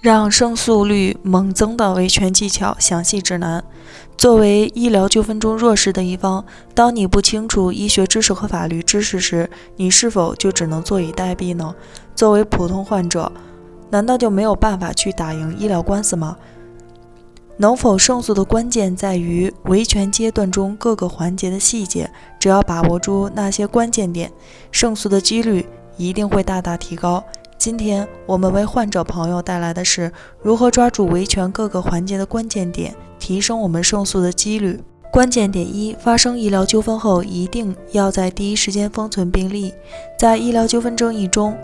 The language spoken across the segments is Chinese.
让胜诉率猛增的维权技巧详细指南。作为医疗纠纷中弱势的一方，当你不清楚医学知识和法律知识时，你是否就只能坐以待毙呢？作为普通患者，难道就没有办法去打赢医疗官司吗？能否胜诉的关键在于维权阶段中各个环节的细节，只要把握住那些关键点，胜诉的几率一定会大大提高。今天我们为患者朋友带来的是如何抓住维权各个环节的关键点，提升我们胜诉的几率。关键点一：发生医疗纠纷后，一定要在第一时间封存病历。在医疗纠纷争议中，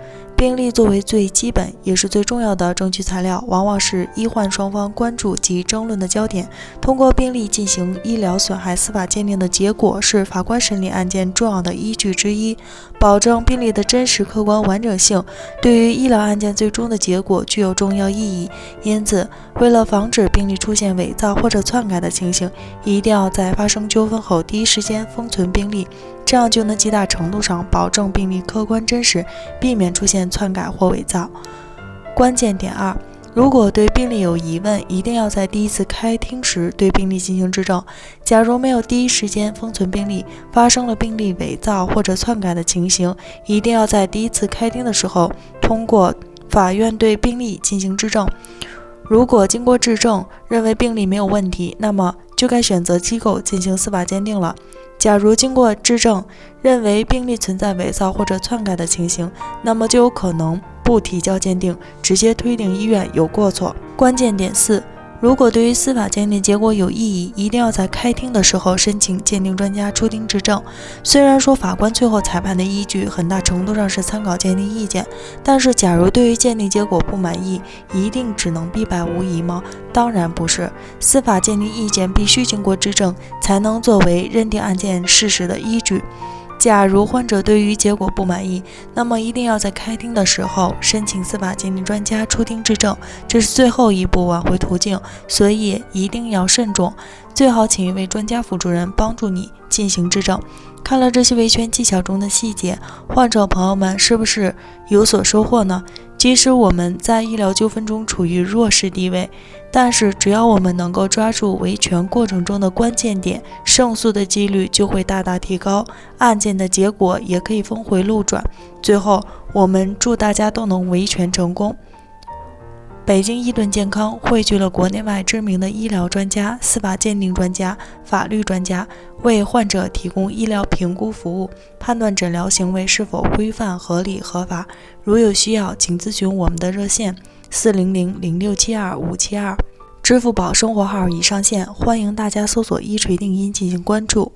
病历作为最基本也是最重要的证据材料，往往是医患双方关注及争论的焦点。通过病历进行医疗损害司法鉴定的结果，是法官审理案件重要的依据之一，保证病历的真实、客观、完整性，对于医疗案件最终的结果具有重要意义。因此，为了防止病历出现伪造或者篡改的情形，一定要在发生纠纷后第一时间封存病历。这样就能极大程度上保证病历客观真实，避免出现篡改或伪造。关键点二：如果对病历有疑问，一定要在第一次开庭时对病历进行质证。假如没有第一时间封存病历，发生了病历伪造或者篡改的情形，一定要在第一次开庭的时候通过法院对病历进行质证。如果经过质证认为病历没有问题，那么就该选择机构进行司法鉴定了。假如经过质证认为病例存在伪造或者篡改的情形，那么就有可能不提交鉴定，直接推定医院有过错。关键点四。如果对于司法鉴定结果有异议，一定要在开庭的时候申请鉴定专家出庭质证。虽然说法官最后裁判的依据很大程度上是参考鉴定意见，但是假如对于鉴定结果不满意，一定只能必败无疑吗？当然不是，司法鉴定意见必须经过质证，才能作为认定案件事实的依据。假如患者对于结果不满意，那么一定要在开庭的时候申请司法鉴定专家出庭质证，这是最后一步挽回途径，所以一定要慎重。最好请一位专家辅助人帮助你进行质证。看了这些维权技巧中的细节，患者朋友们是不是有所收获呢？即使我们在医疗纠纷中处于弱势地位，但是只要我们能够抓住维权过程中的关键点，胜诉的几率就会大大提高，案件的结果也可以峰回路转。最后，我们祝大家都能维权成功。北京伊顿健康汇聚了国内外知名的医疗专家、司法鉴定专家、法律专家，为患者提供医疗评估服务，判断诊疗行为是否规范、合理、合法。如有需要，请咨询我们的热线：四零零零六七二五七二，支付宝生活号已上线，欢迎大家搜索“一锤定音”进行关注。